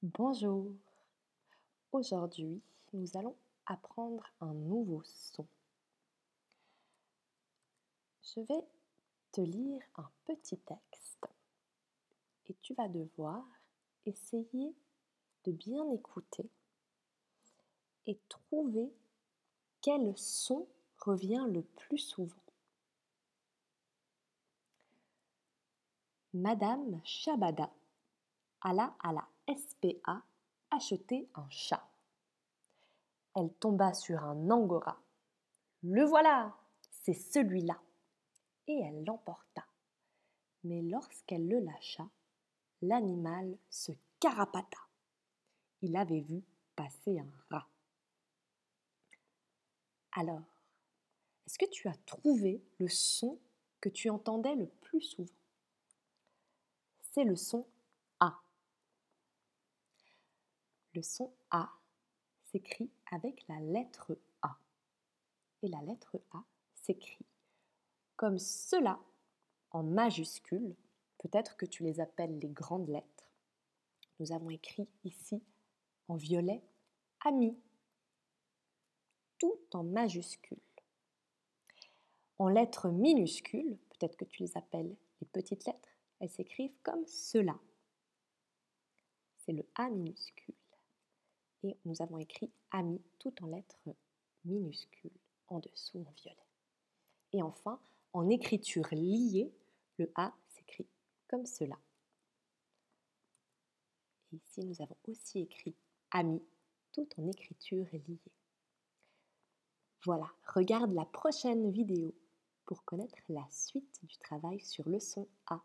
Bonjour. Aujourd'hui, nous allons apprendre un nouveau son. Je vais te lire un petit texte et tu vas devoir essayer de bien écouter et trouver quel son revient le plus souvent. Madame Shabada alla à la SPA acheter un chat. Elle tomba sur un angora. Le voilà, c'est celui-là. Et elle l'emporta. Mais lorsqu'elle le lâcha, l'animal se carapata. Il avait vu passer un rat. Alors, est-ce que tu as trouvé le son que tu entendais le plus souvent? C'est le son A. Le son A s'écrit avec la lettre A. Et la lettre A s'écrit comme cela en majuscule. Peut-être que tu les appelles les grandes lettres. Nous avons écrit ici en violet ami, tout en majuscule. En lettres minuscules, peut-être que tu les appelles les petites lettres, elles s'écrivent comme cela. C'est le A minuscule et nous avons écrit ami tout en lettres minuscules en dessous en violet. Et enfin, en écriture liée, le A s'écrit comme cela. Et ici, nous avons aussi écrit ami tout en écriture liée. Voilà, regarde la prochaine vidéo pour connaître la suite du travail sur le son A.